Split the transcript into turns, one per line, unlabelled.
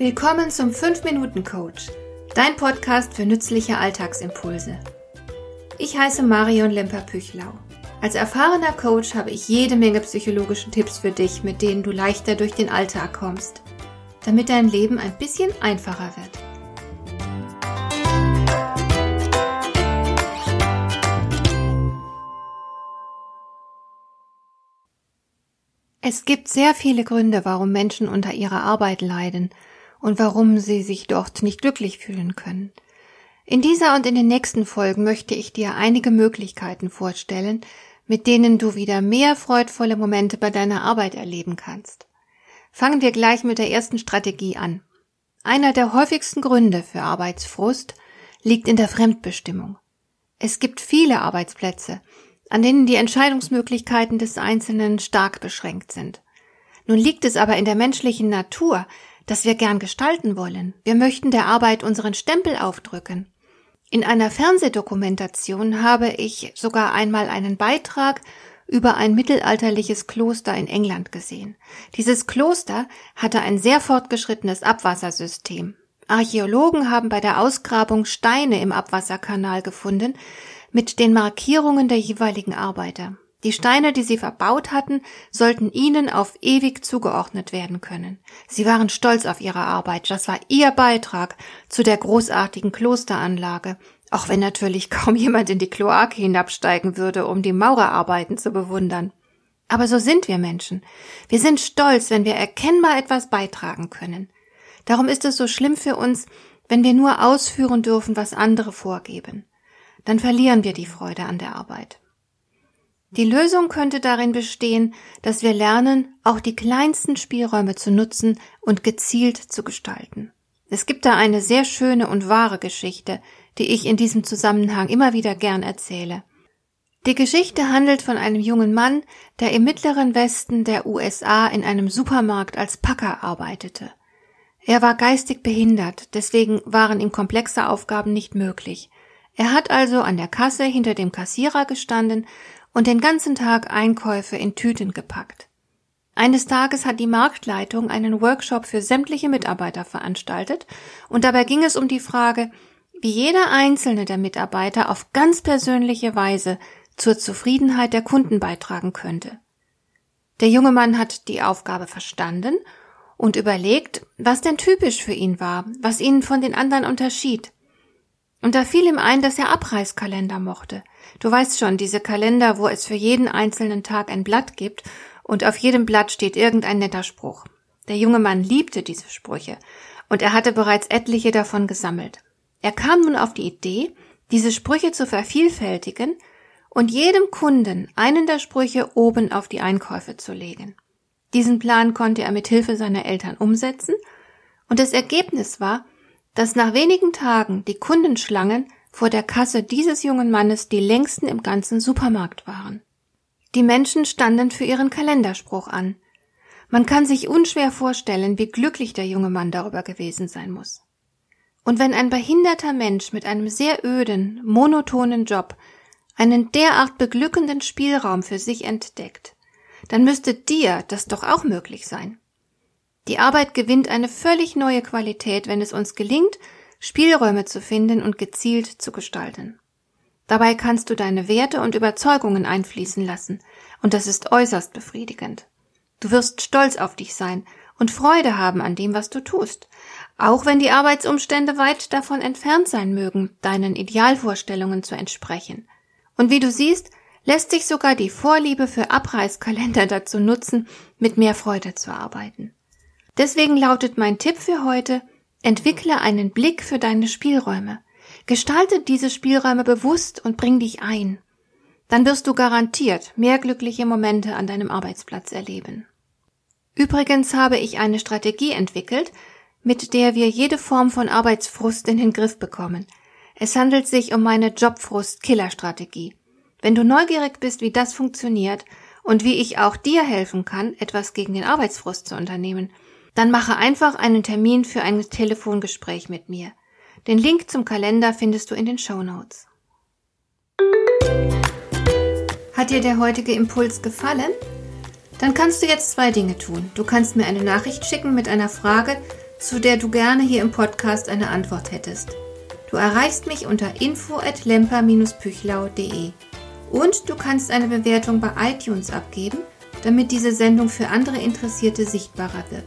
Willkommen zum 5-Minuten-Coach, dein Podcast für nützliche Alltagsimpulse. Ich heiße Marion Lemper-Püchlau. Als erfahrener Coach habe ich jede Menge psychologische Tipps für dich, mit denen du leichter durch den Alltag kommst, damit dein Leben ein bisschen einfacher wird. Es gibt sehr viele Gründe, warum Menschen unter ihrer Arbeit leiden und warum sie sich dort nicht glücklich fühlen können. In dieser und in den nächsten Folgen möchte ich dir einige Möglichkeiten vorstellen, mit denen du wieder mehr freudvolle Momente bei deiner Arbeit erleben kannst. Fangen wir gleich mit der ersten Strategie an. Einer der häufigsten Gründe für Arbeitsfrust liegt in der Fremdbestimmung. Es gibt viele Arbeitsplätze, an denen die Entscheidungsmöglichkeiten des Einzelnen stark beschränkt sind. Nun liegt es aber in der menschlichen Natur, dass wir gern gestalten wollen. Wir möchten der Arbeit unseren Stempel aufdrücken. In einer Fernsehdokumentation habe ich sogar einmal einen Beitrag über ein mittelalterliches Kloster in England gesehen. Dieses Kloster hatte ein sehr fortgeschrittenes Abwassersystem. Archäologen haben bei der Ausgrabung Steine im Abwasserkanal gefunden mit den Markierungen der jeweiligen Arbeiter. Die Steine, die sie verbaut hatten, sollten ihnen auf ewig zugeordnet werden können. Sie waren stolz auf ihre Arbeit, das war ihr Beitrag zu der großartigen Klosteranlage, auch wenn natürlich kaum jemand in die Kloake hinabsteigen würde, um die Maurerarbeiten zu bewundern. Aber so sind wir Menschen. Wir sind stolz, wenn wir erkennbar etwas beitragen können. Darum ist es so schlimm für uns, wenn wir nur ausführen dürfen, was andere vorgeben. Dann verlieren wir die Freude an der Arbeit. Die Lösung könnte darin bestehen, dass wir lernen, auch die kleinsten Spielräume zu nutzen und gezielt zu gestalten. Es gibt da eine sehr schöne und wahre Geschichte, die ich in diesem Zusammenhang immer wieder gern erzähle. Die Geschichte handelt von einem jungen Mann, der im mittleren Westen der USA in einem Supermarkt als Packer arbeitete. Er war geistig behindert, deswegen waren ihm komplexe Aufgaben nicht möglich. Er hat also an der Kasse hinter dem Kassierer gestanden und den ganzen Tag Einkäufe in Tüten gepackt. Eines Tages hat die Marktleitung einen Workshop für sämtliche Mitarbeiter veranstaltet und dabei ging es um die Frage, wie jeder einzelne der Mitarbeiter auf ganz persönliche Weise zur Zufriedenheit der Kunden beitragen könnte. Der junge Mann hat die Aufgabe verstanden und überlegt, was denn typisch für ihn war, was ihn von den anderen unterschied. Und da fiel ihm ein, dass er Abreißkalender mochte. Du weißt schon, diese Kalender, wo es für jeden einzelnen Tag ein Blatt gibt und auf jedem Blatt steht irgendein netter Spruch. Der junge Mann liebte diese Sprüche und er hatte bereits etliche davon gesammelt. Er kam nun auf die Idee, diese Sprüche zu vervielfältigen und jedem Kunden einen der Sprüche oben auf die Einkäufe zu legen. Diesen Plan konnte er mit Hilfe seiner Eltern umsetzen und das Ergebnis war, dass nach wenigen Tagen die Kundenschlangen vor der Kasse dieses jungen Mannes die längsten im ganzen Supermarkt waren. Die Menschen standen für ihren Kalenderspruch an. Man kann sich unschwer vorstellen, wie glücklich der junge Mann darüber gewesen sein muss. Und wenn ein behinderter Mensch mit einem sehr öden, monotonen Job einen derart beglückenden Spielraum für sich entdeckt, dann müsste dir das doch auch möglich sein. Die Arbeit gewinnt eine völlig neue Qualität, wenn es uns gelingt, Spielräume zu finden und gezielt zu gestalten. Dabei kannst du deine Werte und Überzeugungen einfließen lassen, und das ist äußerst befriedigend. Du wirst stolz auf dich sein und Freude haben an dem, was du tust, auch wenn die Arbeitsumstände weit davon entfernt sein mögen, deinen Idealvorstellungen zu entsprechen. Und wie du siehst, lässt sich sogar die Vorliebe für Abreißkalender dazu nutzen, mit mehr Freude zu arbeiten. Deswegen lautet mein Tipp für heute, entwickle einen Blick für deine Spielräume. Gestalte diese Spielräume bewusst und bring dich ein. Dann wirst du garantiert mehr glückliche Momente an deinem Arbeitsplatz erleben. Übrigens habe ich eine Strategie entwickelt, mit der wir jede Form von Arbeitsfrust in den Griff bekommen. Es handelt sich um meine Jobfrust-Killer-Strategie. Wenn du neugierig bist, wie das funktioniert und wie ich auch dir helfen kann, etwas gegen den Arbeitsfrust zu unternehmen, dann mache einfach einen Termin für ein Telefongespräch mit mir. Den Link zum Kalender findest du in den Show Notes. Hat dir der heutige Impuls gefallen? Dann kannst du jetzt zwei Dinge tun. Du kannst mir eine Nachricht schicken mit einer Frage, zu der du gerne hier im Podcast eine Antwort hättest. Du erreichst mich unter info@lemper-püchlau.de. Und du kannst eine Bewertung bei iTunes abgeben, damit diese Sendung für andere Interessierte sichtbarer wird.